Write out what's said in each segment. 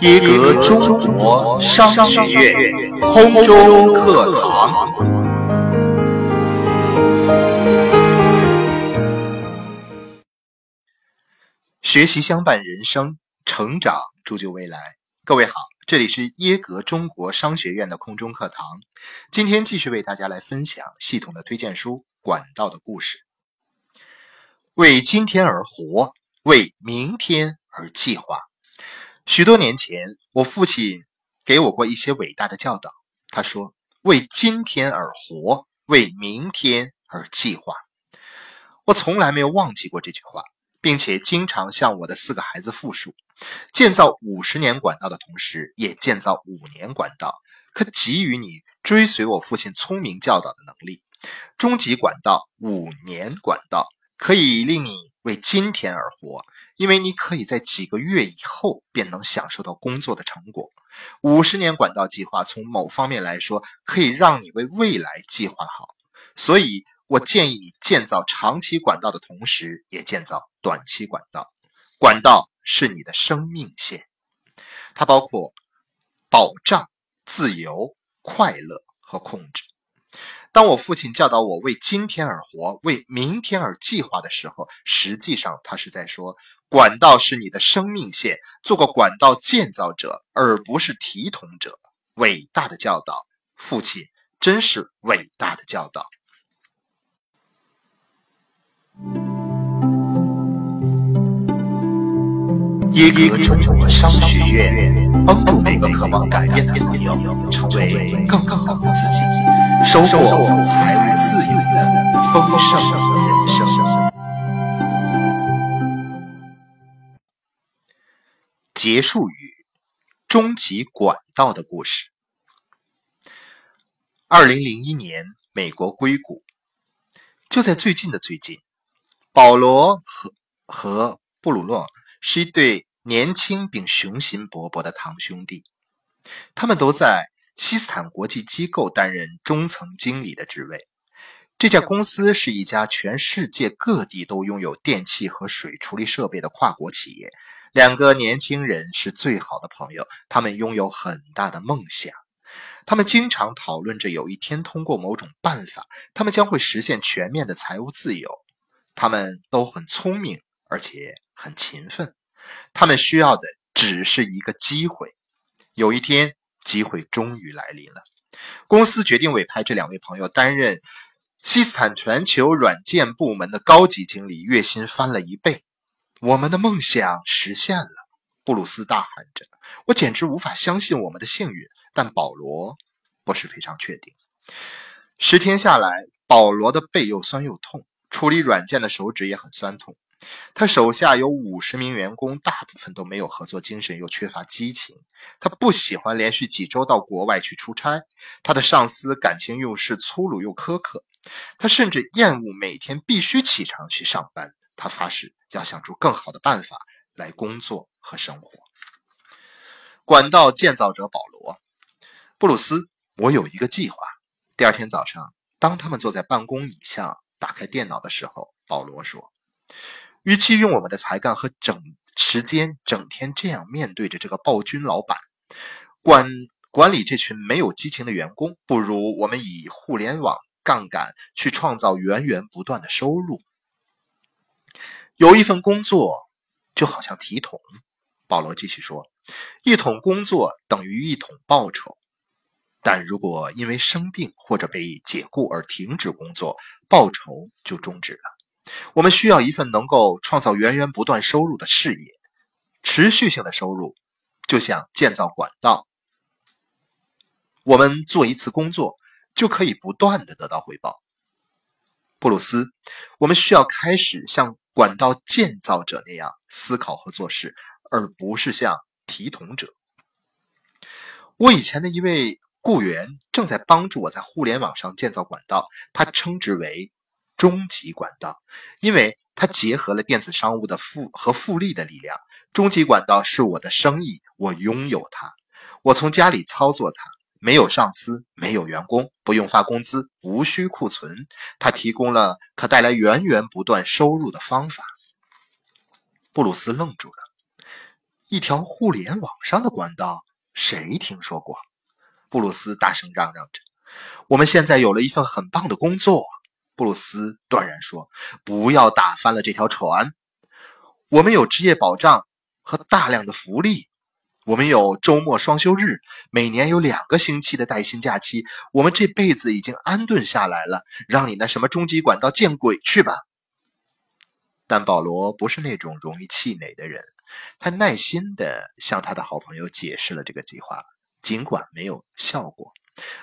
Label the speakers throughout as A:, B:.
A: 耶格中国商学院空中课堂。学习相伴人生，成长铸就未来。各位好，这里是耶格中国商学院的空中课堂。今天继续为大家来分享系统的推荐书《管道的故事》。为今天而活，为明天而计划。许多年前，我父亲给我过一些伟大的教导。他说：“为今天而活，为明天而计划。”我从来没有忘记过这句话，并且经常向我的四个孩子复述：建造五十年管道的同时，也建造五年管道，可给予你追随我父亲聪明教导的能力。终极管道，五年管道，可以令你为今天而活。因为你可以在几个月以后便能享受到工作的成果。五十年管道计划从某方面来说，可以让你为未来计划好。所以我建议你建造长期管道的同时，也建造短期管道。管道是你的生命线，它包括保障、自由、快乐和控制。当我父亲教导我为今天而活，为明天而计划的时候，实际上他是在说。管道是你的生命线，做个管道建造者，而不是提桶者。伟大的教导，父亲真是伟大的教导。耶格中国商学院帮助每个渴望改变的朋友成为更好的自己，收获财务自由的丰盛人生。结束语：终极管道的故事。二零零一年，美国硅谷。就在最近的最近，保罗和和布鲁诺是一对年轻并雄心勃勃的堂兄弟。他们都在西斯坦国际机构担任中层经理的职位。这家公司是一家全世界各地都拥有电器和水处理设备的跨国企业。两个年轻人是最好的朋友，他们拥有很大的梦想。他们经常讨论着有一天通过某种办法，他们将会实现全面的财务自由。他们都很聪明，而且很勤奋。他们需要的只是一个机会。有一天，机会终于来临了。公司决定委派这两位朋友担任西斯坦全球软件部门的高级经理，月薪翻了一倍。我们的梦想实现了，布鲁斯大喊着：“我简直无法相信我们的幸运。”但保罗不是非常确定。十天下来，保罗的背又酸又痛，处理软件的手指也很酸痛。他手下有五十名员工，大部分都没有合作精神，又缺乏激情。他不喜欢连续几周到国外去出差。他的上司感情用事、粗鲁又苛刻。他甚至厌恶每天必须起床去上班。他发誓要想出更好的办法来工作和生活。管道建造者保罗、布鲁斯，我有一个计划。第二天早上，当他们坐在办公椅上打开电脑的时候，保罗说：“与其用我们的才干和整时间整天这样面对着这个暴君老板，管管理这群没有激情的员工，不如我们以互联网杠杆去创造源源不断的收入。”有一份工作就好像提桶，保罗继续说：“一桶工作等于一桶报酬，但如果因为生病或者被解雇而停止工作，报酬就终止了。我们需要一份能够创造源源不断收入的事业，持续性的收入，就像建造管道。我们做一次工作就可以不断的得到回报。”布鲁斯，我们需要开始像。管道建造者那样思考和做事，而不是像提桶者。我以前的一位雇员正在帮助我在互联网上建造管道，他称之为“终极管道”，因为它结合了电子商务的复和复利的力量。终极管道是我的生意，我拥有它，我从家里操作它。没有上司，没有员工，不用发工资，无需库存。它提供了可带来源源不断收入的方法。布鲁斯愣住了。一条互联网上的管道，谁听说过？布鲁斯大声嚷嚷着：“我们现在有了一份很棒的工作。”布鲁斯断然说：“不要打翻了这条船。我们有职业保障和大量的福利，我们有周末双休日，每年有两个星期的带薪假期。我们这辈子已经安顿下来了，让你那什么终极管道见鬼去吧！”但保罗不是那种容易气馁的人，他耐心地向他的好朋友解释了这个计划，尽管没有效果。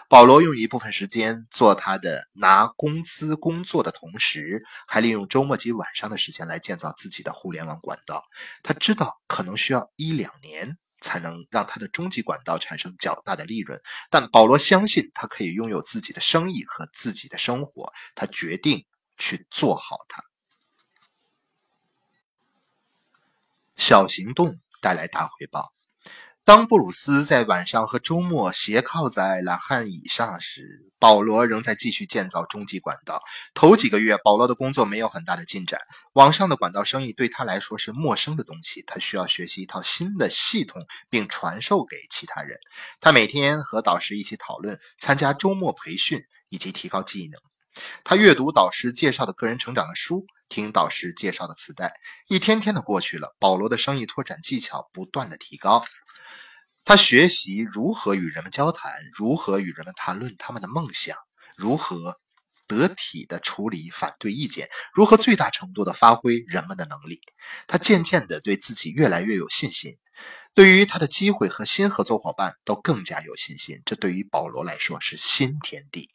A: 保罗用一部分时间做他的拿工资工作的同时，还利用周末及晚上的时间来建造自己的互联网管道。他知道可能需要一两年才能让他的终极管道产生较大的利润，但保罗相信他可以拥有自己的生意和自己的生活。他决定去做好它。小行动带来大回报。当布鲁斯在晚上和周末斜靠在懒汉椅上时，保罗仍在继续建造终极管道。头几个月，保罗的工作没有很大的进展。网上的管道生意对他来说是陌生的东西，他需要学习一套新的系统，并传授给其他人。他每天和导师一起讨论，参加周末培训以及提高技能。他阅读导师介绍的个人成长的书，听导师介绍的磁带。一天天的过去了，保罗的生意拓展技巧不断的提高。他学习如何与人们交谈，如何与人们谈论他们的梦想，如何得体的处理反对意见，如何最大程度的发挥人们的能力。他渐渐的对自己越来越有信心，对于他的机会和新合作伙伴都更加有信心。这对于保罗来说是新天地。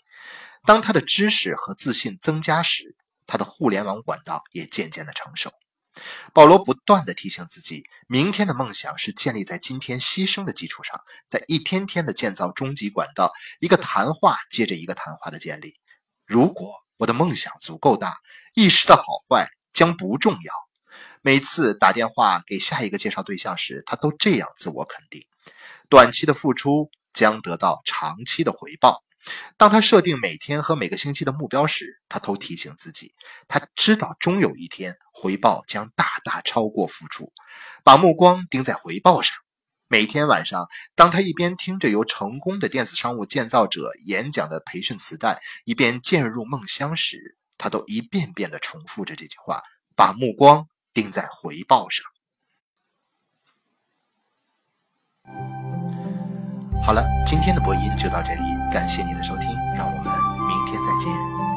A: 当他的知识和自信增加时，他的互联网管道也渐渐的成熟。保罗不断的提醒自己，明天的梦想是建立在今天牺牲的基础上，在一天天的建造终极管道，一个谈话接着一个谈话的建立。如果我的梦想足够大，一时的好坏将不重要。每次打电话给下一个介绍对象时，他都这样自我肯定：短期的付出将得到长期的回报。当他设定每天和每个星期的目标时，他都提醒自己，他知道终有一天回报将大大超过付出。把目光盯在回报上。每天晚上，当他一边听着由成功的电子商务建造者演讲的培训磁带，一边渐入梦乡时，他都一遍遍地重复着这句话：把目光盯在回报上。好了，今天的播音就到这里，感谢您的收听，让我们明天再见。